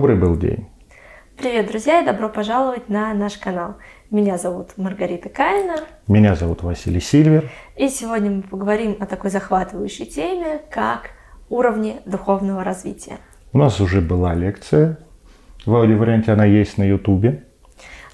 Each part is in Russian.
Добрый был день. Привет, друзья, и добро пожаловать на наш канал. Меня зовут Маргарита Каина. Меня зовут Василий Сильвер. И сегодня мы поговорим о такой захватывающей теме, как уровни духовного развития. У нас уже была лекция. В аудиоварианте она есть на Ютубе.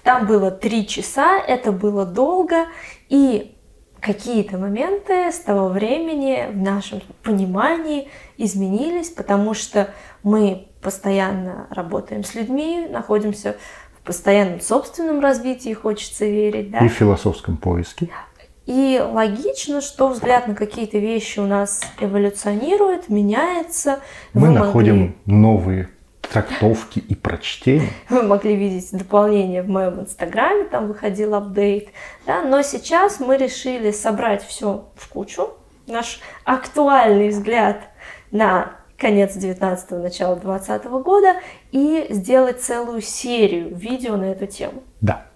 Там было три часа, это было долго, и какие-то моменты с того времени в нашем понимании изменились, потому что мы постоянно работаем с людьми, находимся в постоянном собственном развитии, хочется верить. Да? И в философском поиске. И логично, что взгляд на какие-то вещи у нас эволюционирует, меняется. Мы Вы находим могли... новые трактовки и прочтения. Вы могли видеть дополнение в моем инстаграме, там выходил апдейт. Да? Но сейчас мы решили собрать все в кучу. Наш актуальный взгляд на конец 19-го, начало 20 -го года и сделать целую серию видео на эту тему. Да.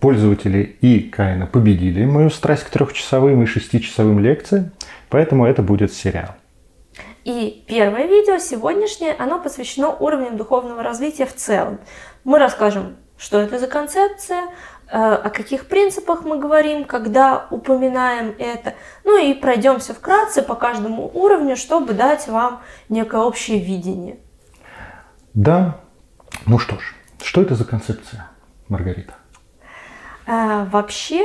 Пользователи и Каина победили мою страсть к трехчасовым и шестичасовым лекциям, поэтому это будет сериал. И первое видео сегодняшнее, оно посвящено уровням духовного развития в целом. Мы расскажем, что это за концепция, о каких принципах мы говорим, когда упоминаем это. Ну и пройдемся вкратце по каждому уровню, чтобы дать вам некое общее видение. Да. Ну что ж, что это за концепция, Маргарита? А, вообще,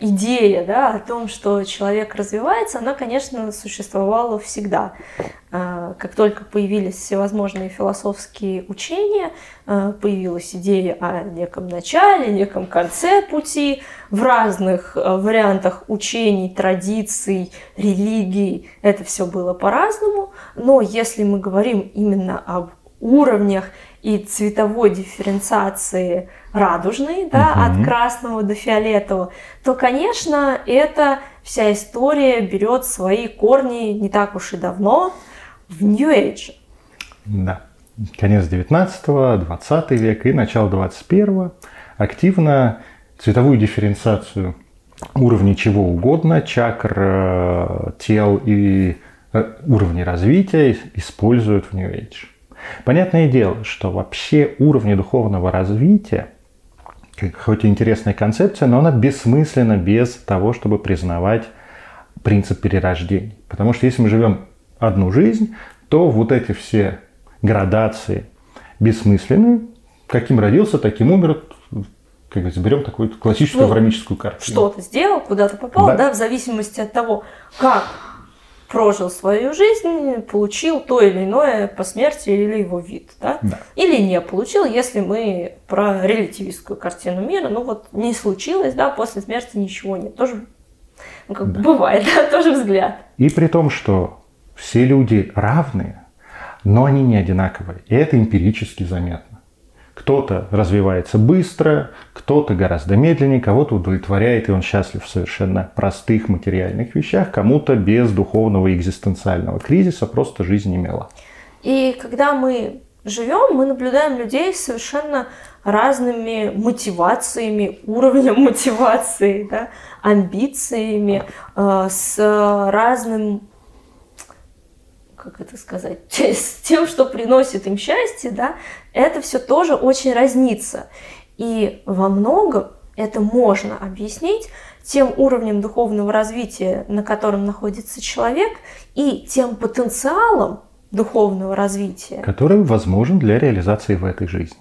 идея да, о том, что человек развивается, она, конечно, существовала всегда. А, как только появились всевозможные философские учения, а, появилась идея о неком начале, неком конце пути, в разных вариантах учений, традиций, религий, это все было по-разному. Но если мы говорим именно об уровнях и цветовой дифференциации радужной, да, угу. от красного до фиолетового, то, конечно, эта вся история берет свои корни не так уж и давно в New Age. Да. Конец 19-го, 20 век и начало 21-го активно цветовую дифференциацию уровней чего угодно, чакр, э, тел и э, уровней развития используют в New Age. Понятное дело, что вообще уровни духовного развития, хоть и интересная концепция, но она бессмысленна без того, чтобы признавать принцип перерождения. Потому что если мы живем одну жизнь, то вот эти все градации бессмысленны. Каким родился, таким умер. Как говорится, берем такую классическую ну, аврамическую картину. Что то сделал, куда то попал, да. да, в зависимости от того, как прожил свою жизнь, получил то или иное по смерти или его вид, да? да. Или не получил, если мы про релятивистскую картину мира, ну вот не случилось, да, после смерти ничего нет, тоже, ну как да. бывает, да, тоже взгляд. И при том, что все люди равные, но они не одинаковые, и это эмпирически заметно. Кто-то развивается быстро, кто-то гораздо медленнее, кого-то удовлетворяет, и он счастлив в совершенно простых материальных вещах, кому-то без духовного экзистенциального кризиса просто жизнь не. И когда мы живем, мы наблюдаем людей с совершенно разными мотивациями, уровнем мотивации, да, амбициями, э, с разным как это сказать, с тем, что приносит им счастье, да, это все тоже очень разнится. И во многом это можно объяснить тем уровнем духовного развития, на котором находится человек, и тем потенциалом духовного развития, который возможен для реализации в этой жизни.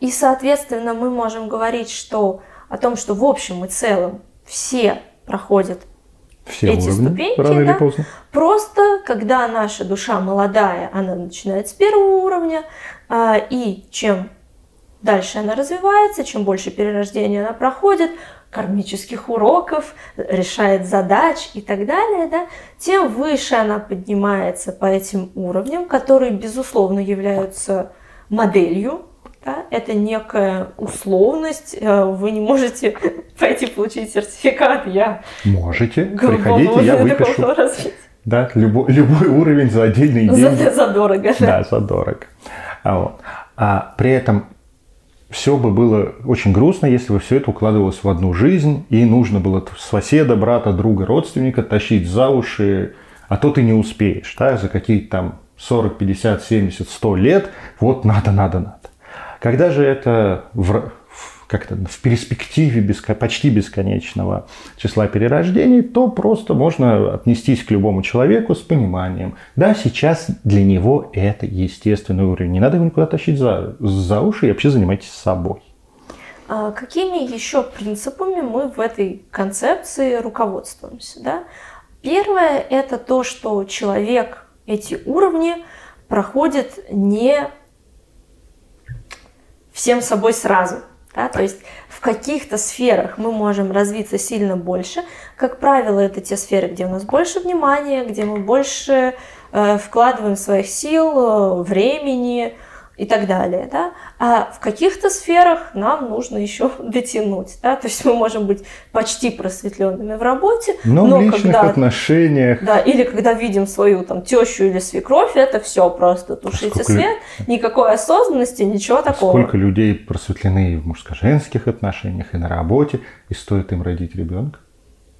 И, соответственно, мы можем говорить, что о том, что в общем и целом все проходят все эти уровни, ступеньки. Рано да? или поздно. Просто, когда наша душа молодая, она начинает с первого уровня, а, и чем дальше она развивается, чем больше перерождения она проходит, кармических уроков, решает задач и так далее, да, тем выше она поднимается по этим уровням, которые, безусловно, являются моделью да? Это некая условность. Э, вы не можете пойти получить сертификат. Я можете. Приходите, я выпишу. Да, любой, любой уровень за отдельные деньги. За, за дорого. Да, да за дорого. А, вот. а при этом все бы было очень грустно, если бы все это укладывалось в одну жизнь, и нужно было соседа, брата, друга, родственника тащить за уши, а то ты не успеешь, да, за какие-то там 40, 50, 70, 100 лет, вот надо, надо, надо. Когда же это в, как-то в перспективе беско, почти бесконечного числа перерождений, то просто можно отнестись к любому человеку с пониманием. Да, сейчас для него это естественный уровень. Не надо его никуда тащить за, за уши и вообще занимайтесь собой. А какими еще принципами мы в этой концепции руководствуемся? Да? Первое – это то, что человек эти уровни проходит не всем собой сразу. Да? То есть в каких-то сферах мы можем развиться сильно больше. Как правило, это те сферы, где у нас больше внимания, где мы больше э, вкладываем своих сил, э, времени, и так далее, да, а в каких-то сферах нам нужно еще дотянуть, да, то есть мы можем быть почти просветленными в работе, но, но в личных когда, отношениях, да, или когда видим свою там тещу или свекровь, это все просто тушите Сколько... свет, никакой осознанности, ничего такого. Сколько людей просветлены в мужско-женских отношениях и на работе, и стоит им родить ребенка?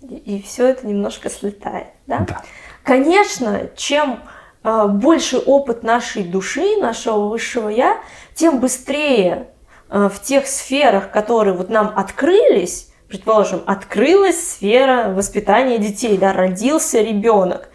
И, и все это немножко слетает, да? Да. Конечно, чем больше опыт нашей души, нашего высшего я, тем быстрее а, в тех сферах, которые вот нам открылись, предположим, открылась сфера воспитания детей, да, родился ребенок.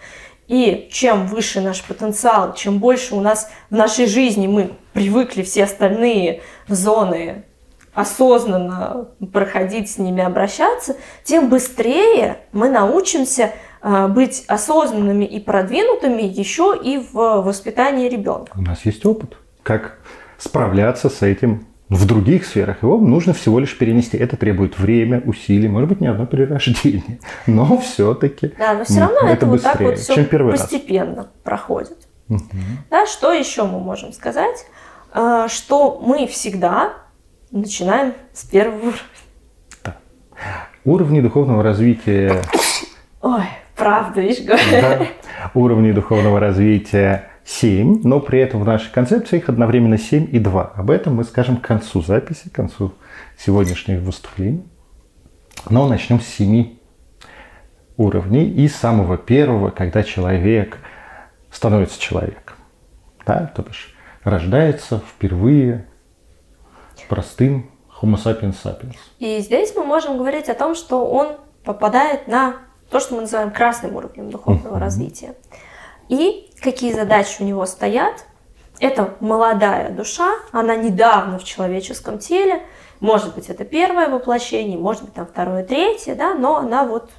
И чем выше наш потенциал, чем больше у нас в нашей жизни мы привыкли все остальные зоны осознанно проходить с ними, обращаться, тем быстрее мы научимся а, быть осознанными и продвинутыми еще и в воспитании ребенка. У нас есть опыт, как справляться с этим в других сферах. Его нужно всего лишь перенести. Это требует время, усилий, может быть, не одно перерождение. Но все-таки Да, но все равно это, это вот так вот все чем первый постепенно раз. проходит. Угу. Да, что еще мы можем сказать? А, что мы всегда начинаем с первого уровня. Да. Уровни духовного развития Ой, правда, видишь. Да, уровней духовного развития 7, но при этом в нашей концепции их одновременно 7 и 2. Об этом мы скажем к концу записи, к концу сегодняшних выступлений. Но начнем с 7 уровней и самого первого, когда человек становится человеком. Да, то бишь рождается впервые простым Homo sapiens sapiens. И здесь мы можем говорить о том, что он попадает на то, что мы называем красным уровнем духовного развития. И какие задачи у него стоят? Это молодая душа, она недавно в человеческом теле, может быть, это первое воплощение, может быть, там второе, третье, да, но она вот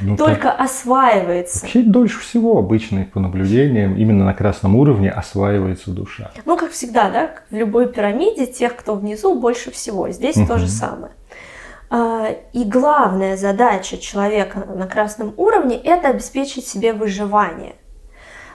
ну, только так, осваивается. Вообще дольше всего обычно по наблюдениям именно на красном уровне осваивается душа. Ну, как всегда, да, в любой пирамиде тех, кто внизу, больше всего. Здесь угу. то же самое. А, и главная задача человека на красном уровне – это обеспечить себе выживание.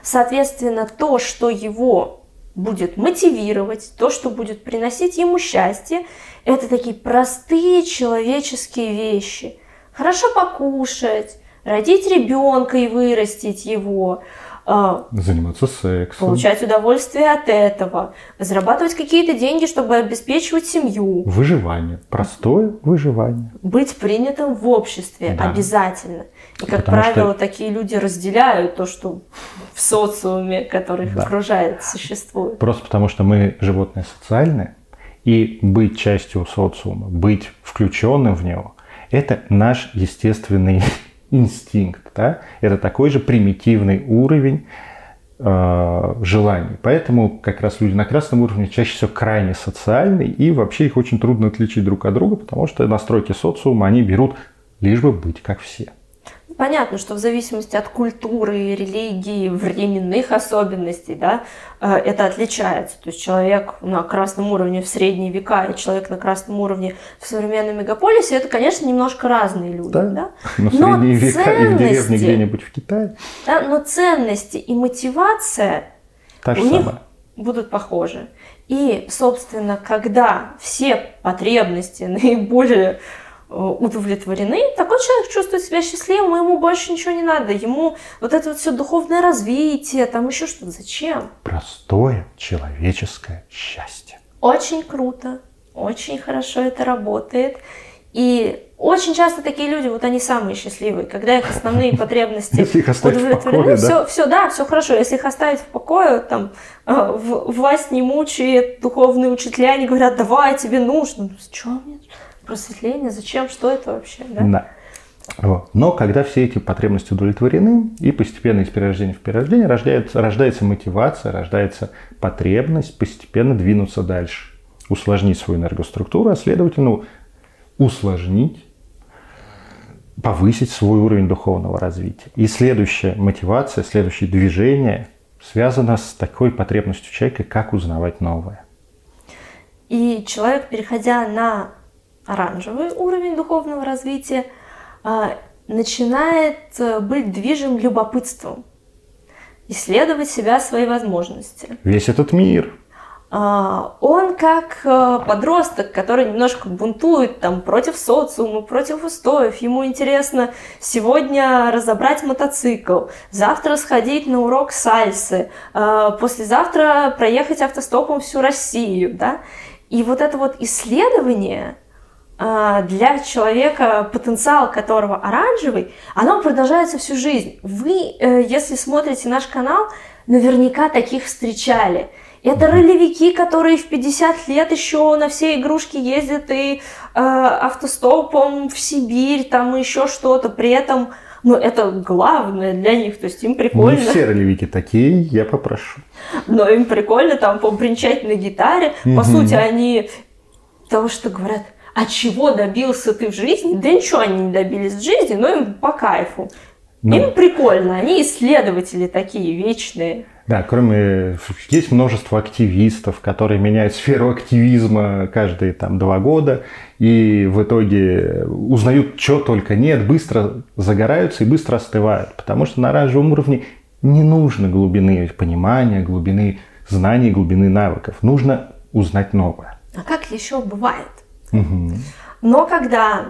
Соответственно, то, что его будет мотивировать, то, что будет приносить ему счастье, это такие простые человеческие вещи. Хорошо покушать, родить ребенка и вырастить его, Заниматься сексом. Получать удовольствие от этого. Зарабатывать какие-то деньги, чтобы обеспечивать семью. Выживание. Простое выживание. Быть принятым в обществе да. обязательно. И, как Потому правило, что... такие люди разделяют то, что в социуме, который их да. окружает, существует. Просто потому, что мы животные социальные, и быть частью социума, быть включенным в него, это наш естественный инстинкт. Да? Это такой же примитивный уровень э, желаний. Поэтому как раз люди на красном уровне чаще всего крайне социальны, и вообще их очень трудно отличить друг от друга, потому что настройки социума они берут лишь бы быть как все. Понятно, что в зависимости от культуры, религии, временных особенностей, да, э, это отличается. То есть человек на красном уровне в средние века и человек на красном уровне в современном мегаполисе, это, конечно, немножко разные люди. Да, да? но в средние но века и в деревне где-нибудь в Китае. Да, но ценности и мотивация Та у них будут похожи. И, собственно, когда все потребности наиболее удовлетворены, такой человек чувствует себя счастливым, ему больше ничего не надо. Ему вот это вот все духовное развитие, там еще что-то. Зачем? Простое человеческое счастье. Очень круто, очень хорошо это работает. И очень часто такие люди, вот они самые счастливые, когда их основные потребности покое, все, все, да, все хорошо. Если их оставить в покое, там, э, власть не мучает, духовные учителя не говорят, давай, тебе нужно. Ну, что мне? Просветление, зачем, что это вообще? Да? Да. Вот. Но когда все эти потребности удовлетворены, и постепенно из перерождения в перерождение рождается, рождается мотивация, рождается потребность постепенно двинуться дальше, усложнить свою энергоструктуру, а следовательно усложнить повысить свой уровень духовного развития. И следующая мотивация, следующее движение связано с такой потребностью человека, как узнавать новое. И человек, переходя на оранжевый уровень духовного развития, а, начинает э, быть движим любопытством, исследовать себя, свои возможности. Весь этот мир, а, он как э, подросток, который немножко бунтует там против социума, против устоев. Ему интересно сегодня разобрать мотоцикл, завтра сходить на урок сальсы, а, послезавтра проехать автостопом всю Россию, да. И вот это вот исследование для человека, потенциал которого оранжевый, оно продолжается всю жизнь. Вы, э, если смотрите наш канал, наверняка таких встречали – это ролевики, которые в 50 лет еще на все игрушки ездят и э, автостопом в Сибирь, там еще что-то. При этом, ну, это главное для них, то есть им прикольно. Не все ролевики такие, я попрошу. Но им прикольно там побренчать на гитаре. Угу. По сути, они того, что говорят, а чего добился ты в жизни? Да ничего они не добились в жизни, но им по кайфу. Но... Им прикольно, они исследователи такие вечные. Да, кроме... Есть множество активистов, которые меняют сферу активизма каждые там два года и в итоге узнают, что только нет, быстро загораются и быстро остывают. Потому что на оранжевом уровне не нужно глубины понимания, глубины знаний, глубины навыков. Нужно узнать новое. А как еще бывает? Угу. Но когда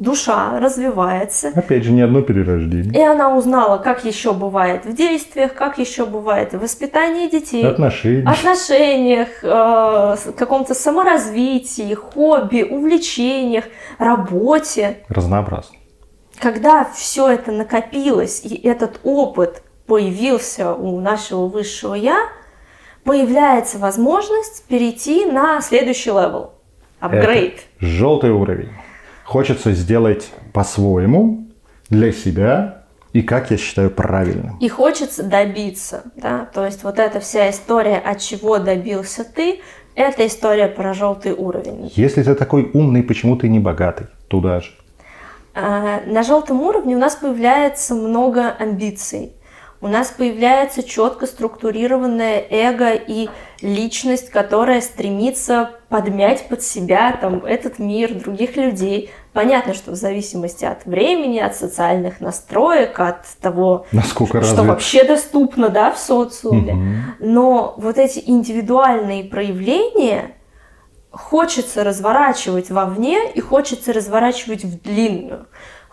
душа развивается. Опять же, не одно перерождение. И она узнала, как еще бывает в действиях, как еще бывает в воспитании детей, отношениях, отношениях э, каком-то саморазвитии, хобби, увлечениях, работе. Разнообразно. Когда все это накопилось, и этот опыт появился у нашего высшего я, появляется возможность перейти на следующий level. Апгрейд. Желтый уровень хочется сделать по-своему, для себя, и как я считаю правильным. И хочется добиться, да, то есть вот эта вся история, от чего добился ты, это история про желтый уровень. Если ты такой умный, почему ты не богатый? Туда же. А, на желтом уровне у нас появляется много амбиций у нас появляется четко структурированное эго и личность, которая стремится подмять под себя там, этот мир, других людей. Понятно, что в зависимости от времени, от социальных настроек, от того, Насколько что развит. вообще доступно да, в социуме. Угу. Но вот эти индивидуальные проявления хочется разворачивать вовне и хочется разворачивать в длинную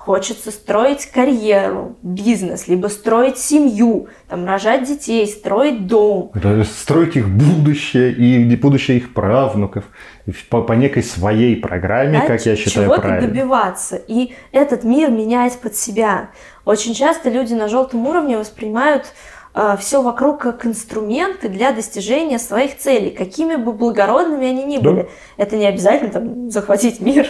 хочется строить карьеру, бизнес, либо строить семью, там, рожать детей, строить дом. Строить их будущее и будущее их правнуков по, по некой своей программе, да, как я считаю правильно. добиваться и этот мир менять под себя. Очень часто люди на желтом уровне воспринимают а, все вокруг как инструменты для достижения своих целей, какими бы благородными они ни были. Да. Это не обязательно там, захватить мир,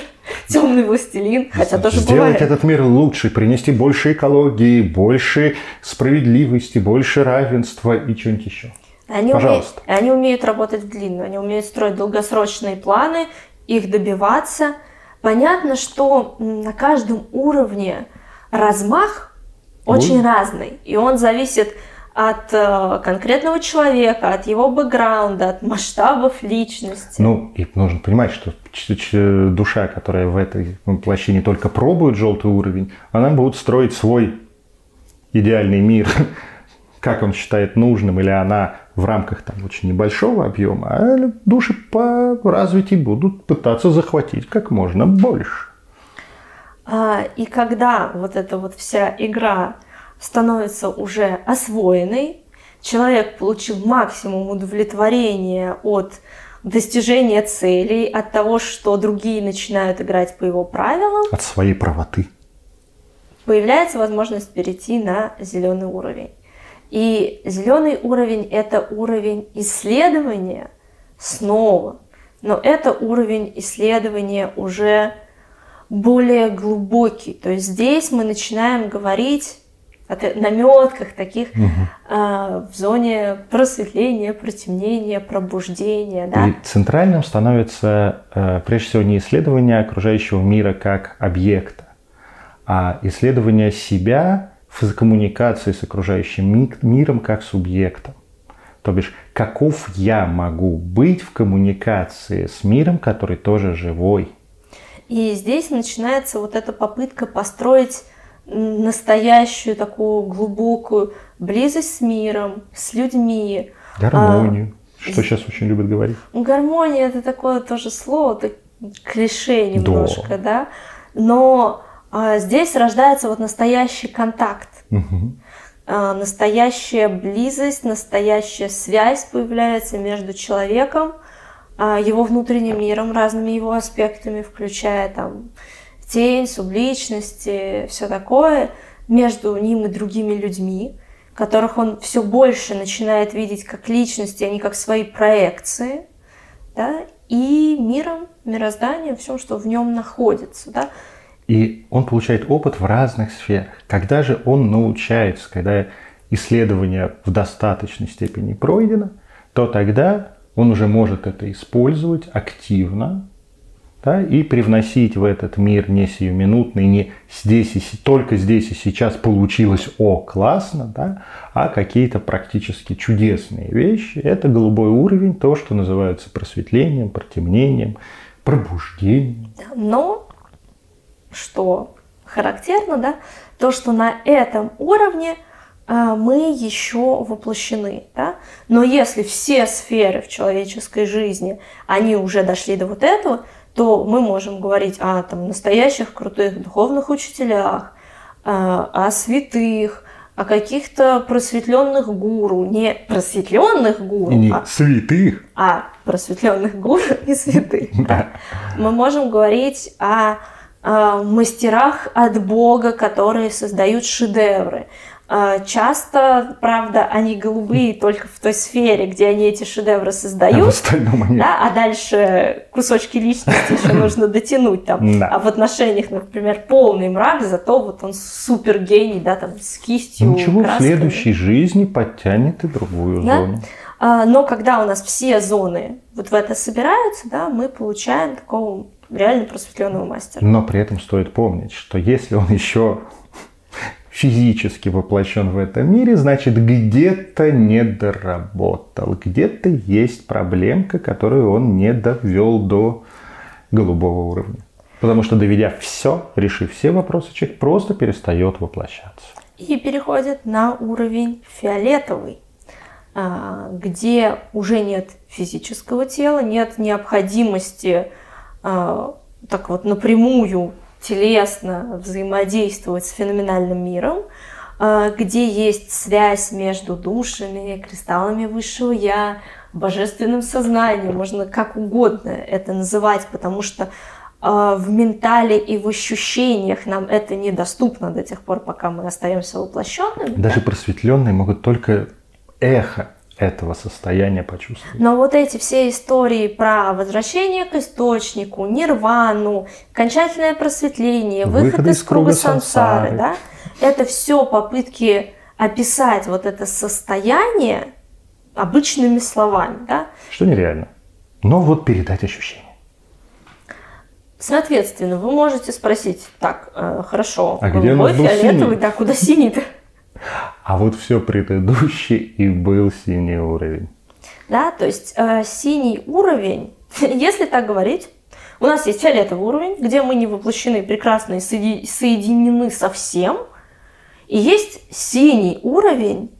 темный властелин, хотя тоже Сделать бывает. этот мир лучше, принести больше экологии, больше справедливости, больше равенства и что-нибудь еще. Они Пожалуйста. Умеют, они умеют работать в длинную, они умеют строить долгосрочные планы, их добиваться. Понятно, что на каждом уровне размах очень Ой. разный, и он зависит от э, конкретного человека, от его бэкграунда, от масштабов личности. Ну, и нужно понимать, что душа, которая в этой площине только пробует желтый уровень, она будет строить свой идеальный мир, как он считает нужным, или она в рамках там очень небольшого объема, а души по развитию будут пытаться захватить как можно больше. А, и когда вот эта вот вся игра становится уже освоенной, человек получил максимум удовлетворения от достижения целей, от того, что другие начинают играть по его правилам. От своей правоты. Появляется возможность перейти на зеленый уровень. И зеленый уровень – это уровень исследования снова, но это уровень исследования уже более глубокий. То есть здесь мы начинаем говорить о наметках таких угу. в зоне просветления, протемнения, пробуждения. Да? И центральным становится э, прежде всего не исследование окружающего мира как объекта, а исследование себя в коммуникации с окружающим миром как субъектом. То бишь, каков я могу быть в коммуникации с миром, который тоже живой. И здесь начинается вот эта попытка построить настоящую такую глубокую близость с миром, с людьми. Гармонию, а, что сейчас очень любят говорить. Гармония это такое тоже слово, так, клише немножко, да. да? Но а, здесь рождается вот настоящий контакт. Угу. А, настоящая близость, настоящая связь появляется между человеком, а, его внутренним миром, разными его аспектами, включая там тень, субличности, все такое, между ним и другими людьми, которых он все больше начинает видеть как личности, а не как свои проекции, да, и миром, мирозданием, всем, что в нем находится. Да. И он получает опыт в разных сферах. Когда же он научается, когда исследование в достаточной степени пройдено, то тогда он уже может это использовать активно да, и привносить в этот мир не сиюминутный, не здесь и только здесь и сейчас получилось, о, классно, да, а какие-то практически чудесные вещи. Это голубой уровень, то, что называется просветлением, протемнением, пробуждением. Но что характерно, да, то, что на этом уровне а, мы еще воплощены. Да? Но если все сферы в человеческой жизни, они уже дошли до вот этого, то мы можем говорить о там, настоящих крутых духовных учителях, о святых, о каких-то просветленных гуру, не просветленных гуру, не а святых, а просветленных гуру и святых. Да. Мы можем говорить о, о мастерах от Бога, которые создают шедевры, часто, правда, они голубые только в той сфере, где они эти шедевры создают. А в остальном они... Да, а дальше кусочки личности еще нужно дотянуть там. А в отношениях, например, полный мрак, зато вот он супер гений, да, там с кистью. Ничего, в следующей жизни подтянет и другую зону. А, но когда у нас все зоны вот в это собираются, да, мы получаем такого реально просветленного мастера. Но при этом стоит помнить, что если он еще физически воплощен в этом мире, значит где-то не доработал, где-то есть проблемка, которую он не довел до голубого уровня. Потому что доведя все, решив все вопросы, человек просто перестает воплощаться. И переходит на уровень фиолетовый, а, где уже нет физического тела, нет необходимости а, так вот напрямую телесно взаимодействовать с феноменальным миром, а, где есть связь между душами, кристаллами высшего Я, божественным сознанием, можно как угодно это называть, потому что а, в ментале и в ощущениях нам это недоступно до тех пор, пока мы остаемся воплощенными. Даже просветленные могут только эхо этого состояния почувствовать. Но вот эти все истории про возвращение к источнику, нирвану, окончательное просветление, выход, выход из, из круга, круга сансары, сансары, да, это все попытки описать вот это состояние обычными словами, да. Что нереально. Но вот передать ощущение. Соответственно, вы можете спросить, так, э, хорошо, а голубой, фиолетовый, синий? да, куда синий-то? А вот все предыдущее и был синий уровень. Да, то есть э, синий уровень, если так говорить, у нас есть фиолетовый уровень, где мы не воплощены прекрасно соединены со всем. И есть синий уровень,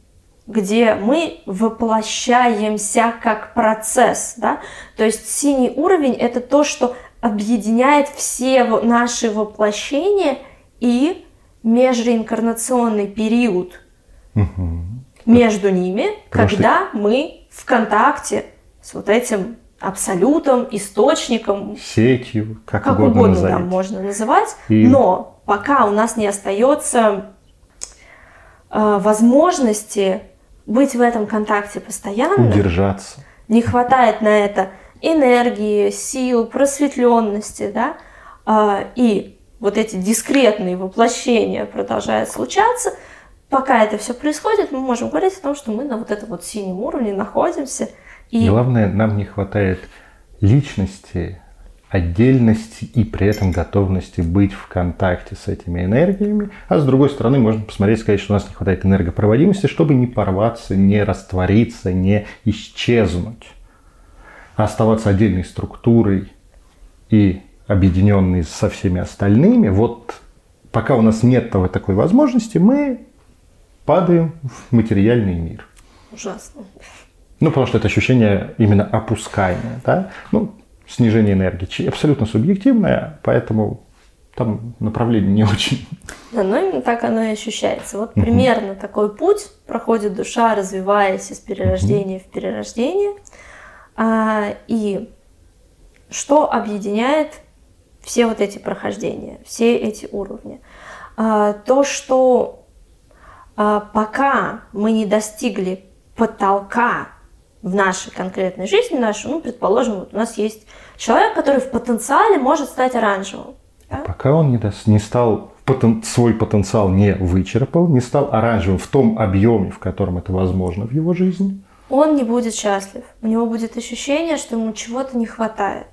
где мы воплощаемся как процесс. Да? То есть синий уровень – это то, что объединяет все наши воплощения и межреинкарнационный период угу. между ними, Потому когда что... мы в контакте с вот этим абсолютом, источником, сетью, как, как угодно, угодно назовите. да, можно называть. И- Но пока у нас не остается э, возможности быть в этом контакте постоянно, Удержаться. не хватает на это энергии, сил, просветленности, да, а, и вот эти дискретные воплощения продолжают случаться, пока это все происходит, мы можем говорить о том, что мы на вот этом вот синем уровне находимся. И Главное, нам не хватает личности, отдельности и при этом готовности быть в контакте с этими энергиями. А с другой стороны, можно посмотреть и сказать, что у нас не хватает энергопроводимости, чтобы не порваться, не раствориться, не исчезнуть, а оставаться отдельной структурой и объединенной со всеми остальными. Вот пока у нас нет такой возможности, мы падаем в материальный мир. ужасно. Ну, потому что это ощущение именно опускания, да? Ну, снижение энергии. Абсолютно субъективное, поэтому там направление не очень. Да, но именно так оно и ощущается. Вот примерно такой путь проходит душа, развиваясь из перерождения в перерождение. А, и что объединяет все вот эти прохождения, все эти уровни? А, то, что пока мы не достигли потолка в нашей конкретной жизни, нашу, ну, предположим, вот у нас есть человек, который в потенциале может стать оранжевым. да? Пока он не, дос- не стал, потен- свой потенциал не вычерпал, не стал оранжевым в том объеме, в котором это возможно в его жизни, он не будет счастлив. У него будет ощущение, что ему чего-то не хватает.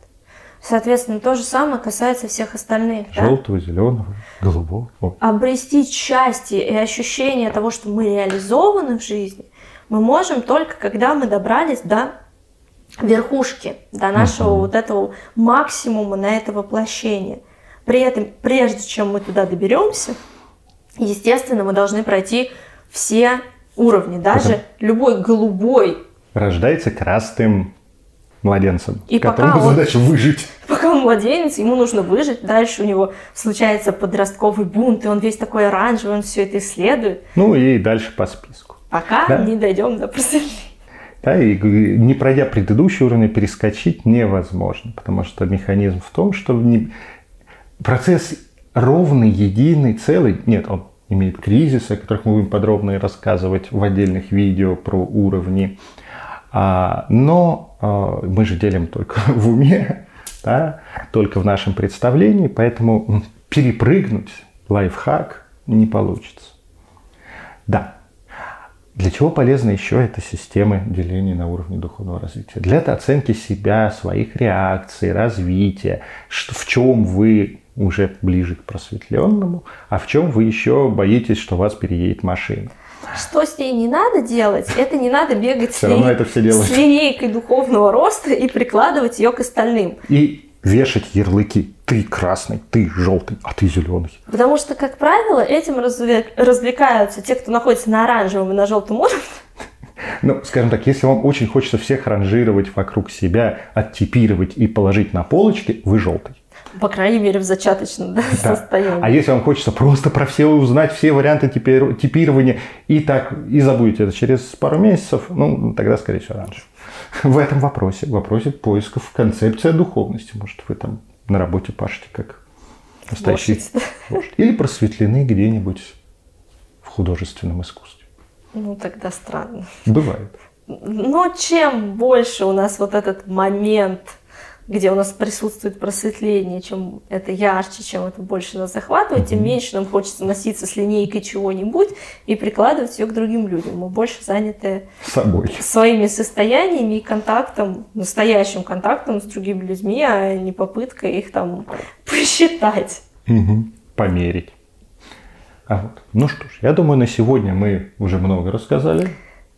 Соответственно, то же самое касается всех остальных. да? желтого, зеленого, голубого. Обрести счастье и ощущение того, что мы реализованы в жизни, мы можем только когда мы добрались до верхушки, до нашего вот этого максимума на это воплощение. При этом, прежде чем мы туда доберемся, естественно, мы должны пройти все уровни, даже любой голубой Рождается красным младенцем, И которому пока он- задача выжить. Пока он младенец, ему нужно выжить. Дальше у него случается подростковый бунт, и он весь такой оранжевый, он все это исследует. Ну и дальше по списку. Пока Да. не дойдем до просветления. Да, и не пройдя предыдущий уровень, перескочить невозможно, потому что механизм в том, что не- процесс ровный, единый, целый, нет, он имеет кризисы, о которых мы будем подробно рассказывать в отдельных видео про уровни, но а, мы же делим только в уме, да, только в нашем представлении, поэтому перепрыгнуть лайфхак не получится. Да, для чего полезна еще эта система деления на уровне духовного развития? Для оценки себя, своих реакций, развития, что, в чем вы уже ближе к просветленному, а в чем вы еще боитесь, что вас переедет машина. Что с ней не надо делать, это не надо бегать с, Всё равно это все с линейкой духовного роста и прикладывать ее к остальным. И вешать ярлыки. Ты красный, ты желтый, а ты зеленый. Потому что, как правило, этим развлекаются те, кто находится на оранжевом и на желтом уровне. Ну, скажем так, если вам очень хочется всех ранжировать вокруг себя, оттипировать и положить на полочки, вы желтый. По крайней мере, в зачаточном да, Да. состоянии. А если вам хочется просто про все узнать, все варианты типи- типирования, и так, и забудете это через пару месяцев, ну, тогда, скорее всего, раньше. В этом вопросе, в вопросе поисков концепция духовности. Может, вы там на работе пашете как настоящий вождь. Или просветлены где-нибудь в художественном искусстве. Ну, тогда странно. Бывает. Но чем больше у нас вот этот момент, где у нас присутствует просветление, чем это ярче, чем это больше нас захватывает, тем меньше нам хочется носиться с линейкой чего-нибудь и прикладывать ее к другим людям. Мы больше заняты собой. своими состояниями и контактом, настоящим контактом с другими людьми, а не попыткой их там посчитать. Мгм. Померить. А вот. Ну что ж, я думаю, на сегодня мы уже много рассказали.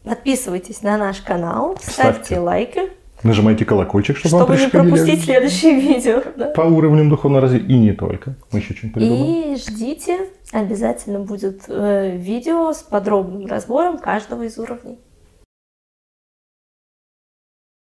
Подписывайтесь на наш канал, ставьте, Ставьте. лайки, Нажимайте колокольчик, чтобы, чтобы вам не пропустить следующие видео. да. по уровням духовного развития. И не только. Мы еще что-нибудь придумаем. И ждите, обязательно будет э, видео с подробным разбором каждого из уровней.